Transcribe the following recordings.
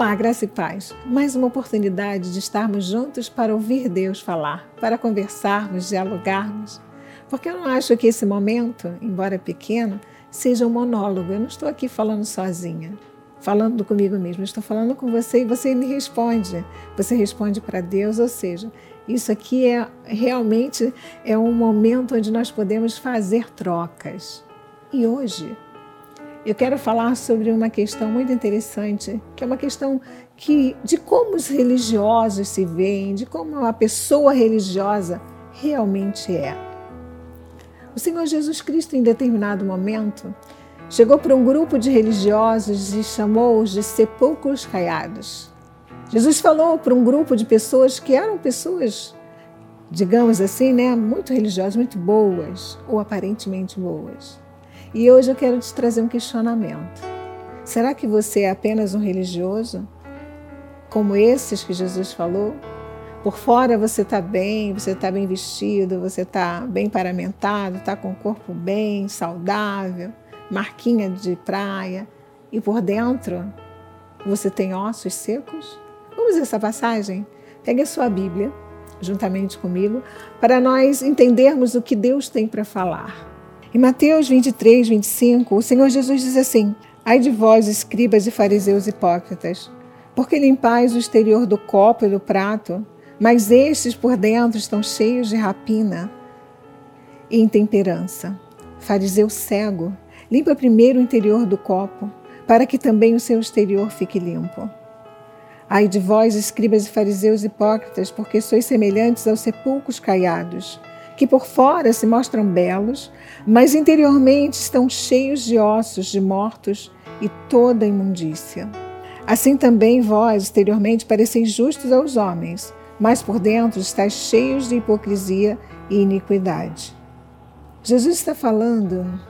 Olá, graça e paz. Mais uma oportunidade de estarmos juntos para ouvir Deus falar, para conversarmos, dialogarmos. Porque eu não acho que esse momento, embora pequeno, seja um monólogo. Eu não estou aqui falando sozinha, falando comigo mesmo. Eu estou falando com você e você me responde. Você responde para Deus, ou seja, isso aqui é realmente é um momento onde nós podemos fazer trocas. E hoje eu quero falar sobre uma questão muito interessante, que é uma questão que de como os religiosos se veem, de como uma pessoa religiosa realmente é. O Senhor Jesus Cristo, em determinado momento, chegou para um grupo de religiosos e chamou-os de sepulcros caiados. Jesus falou para um grupo de pessoas que eram pessoas, digamos assim, né, muito religiosas, muito boas, ou aparentemente boas. E hoje eu quero te trazer um questionamento. Será que você é apenas um religioso? Como esses que Jesus falou? Por fora você está bem, você está bem vestido, você está bem paramentado, está com o corpo bem, saudável, marquinha de praia. E por dentro você tem ossos secos? Vamos ver essa passagem? Pegue a sua Bíblia, juntamente comigo, para nós entendermos o que Deus tem para falar. Em Mateus 23, 25, o Senhor Jesus diz assim: Ai de vós, escribas e fariseus hipócritas, porque limpais o exterior do copo e do prato, mas estes por dentro estão cheios de rapina e intemperança. Fariseu cego, limpa primeiro o interior do copo, para que também o seu exterior fique limpo. Ai de vós, escribas e fariseus hipócritas, porque sois semelhantes aos sepulcros caiados que por fora se mostram belos, mas interiormente estão cheios de ossos de mortos e toda imundícia. Assim também vós, exteriormente, pareceis justos aos homens, mas por dentro estáis cheios de hipocrisia e iniquidade. Jesus está falando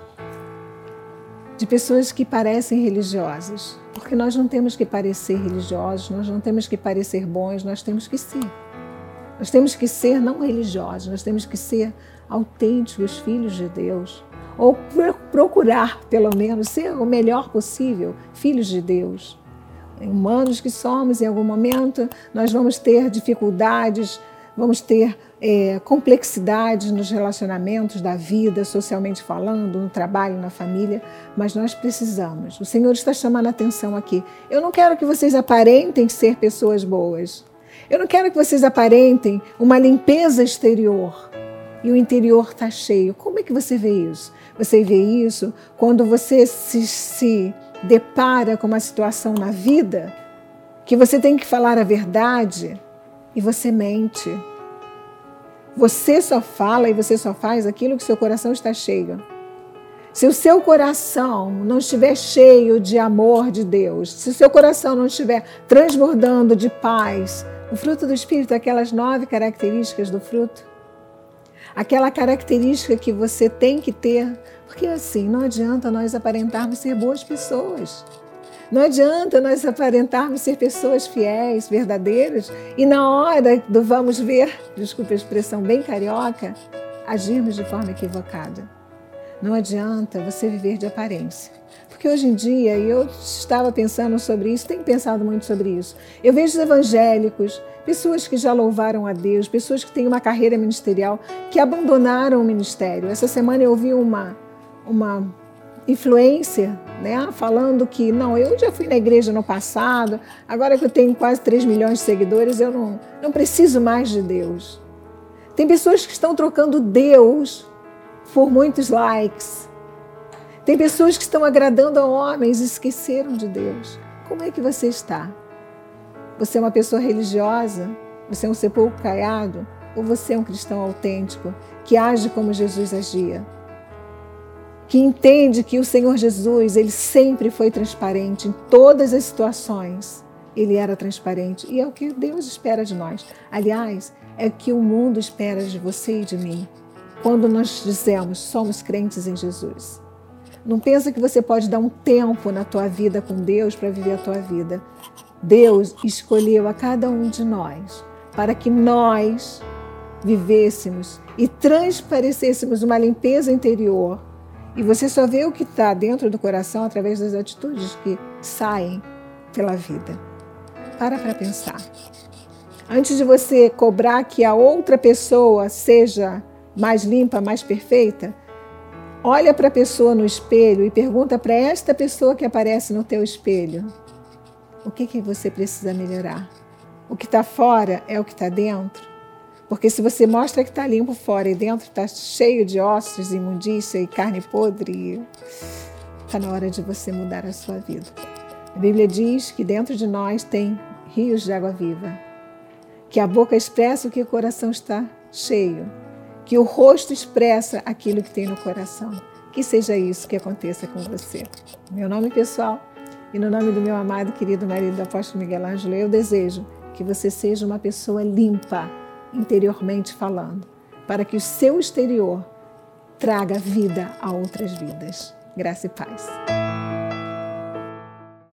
de pessoas que parecem religiosas, porque nós não temos que parecer religiosos, nós não temos que parecer bons, nós temos que ser. Nós temos que ser não religiosos, nós temos que ser autênticos filhos de Deus. Ou procurar, pelo menos, ser o melhor possível filhos de Deus. Humanos que somos, em algum momento, nós vamos ter dificuldades, vamos ter é, complexidades nos relacionamentos da vida, socialmente falando, no trabalho, na família, mas nós precisamos. O Senhor está chamando a atenção aqui. Eu não quero que vocês aparentem ser pessoas boas. Eu não quero que vocês aparentem uma limpeza exterior e o interior está cheio. Como é que você vê isso? Você vê isso quando você se, se depara com uma situação na vida que você tem que falar a verdade e você mente. Você só fala e você só faz aquilo que seu coração está cheio. Se o seu coração não estiver cheio de amor de Deus, se o seu coração não estiver transbordando de paz, o fruto do Espírito, aquelas nove características do fruto, aquela característica que você tem que ter, porque assim, não adianta nós aparentarmos ser boas pessoas. Não adianta nós aparentarmos ser pessoas fiéis, verdadeiras, e na hora do vamos ver, desculpe a expressão bem carioca, agirmos de forma equivocada. Não adianta você viver de aparência. Porque hoje em dia, e eu estava pensando sobre isso, tenho pensado muito sobre isso. Eu vejo os evangélicos, pessoas que já louvaram a Deus, pessoas que têm uma carreira ministerial, que abandonaram o ministério. Essa semana eu ouvi uma, uma influência, né, falando que não, eu já fui na igreja no passado, agora que eu tenho quase 3 milhões de seguidores, eu não, não preciso mais de Deus. Tem pessoas que estão trocando Deus por muitos likes, tem pessoas que estão agradando a homens e esqueceram de Deus. Como é que você está? Você é uma pessoa religiosa? Você é um sepulcro caiado? Ou você é um cristão autêntico que age como Jesus agia? Que entende que o Senhor Jesus, ele sempre foi transparente em todas as situações. Ele era transparente e é o que Deus espera de nós. Aliás, é o que o mundo espera de você e de mim. Quando nós dizemos somos crentes em Jesus. Não pensa que você pode dar um tempo na tua vida com Deus para viver a tua vida. Deus escolheu a cada um de nós para que nós vivêssemos e transparecêssemos uma limpeza interior. E você só vê o que está dentro do coração através das atitudes que saem pela vida. Para para pensar. Antes de você cobrar que a outra pessoa seja mais limpa, mais perfeita, olha para a pessoa no espelho e pergunta para esta pessoa que aparece no teu espelho: o que, que você precisa melhorar? O que está fora é o que está dentro? Porque se você mostra que está limpo fora e dentro está cheio de ossos, imundícia e carne podre, está na hora de você mudar a sua vida. A Bíblia diz que dentro de nós tem rios de água viva, que a boca expressa o que o coração está cheio, que o rosto expressa aquilo que tem no coração. Que seja isso que aconteça com você. Meu nome pessoal e no nome do meu amado querido marido do apóstolo Miguel Ângelo, eu desejo que você seja uma pessoa limpa interiormente falando, para que o seu exterior traga vida a outras vidas. Graça e paz.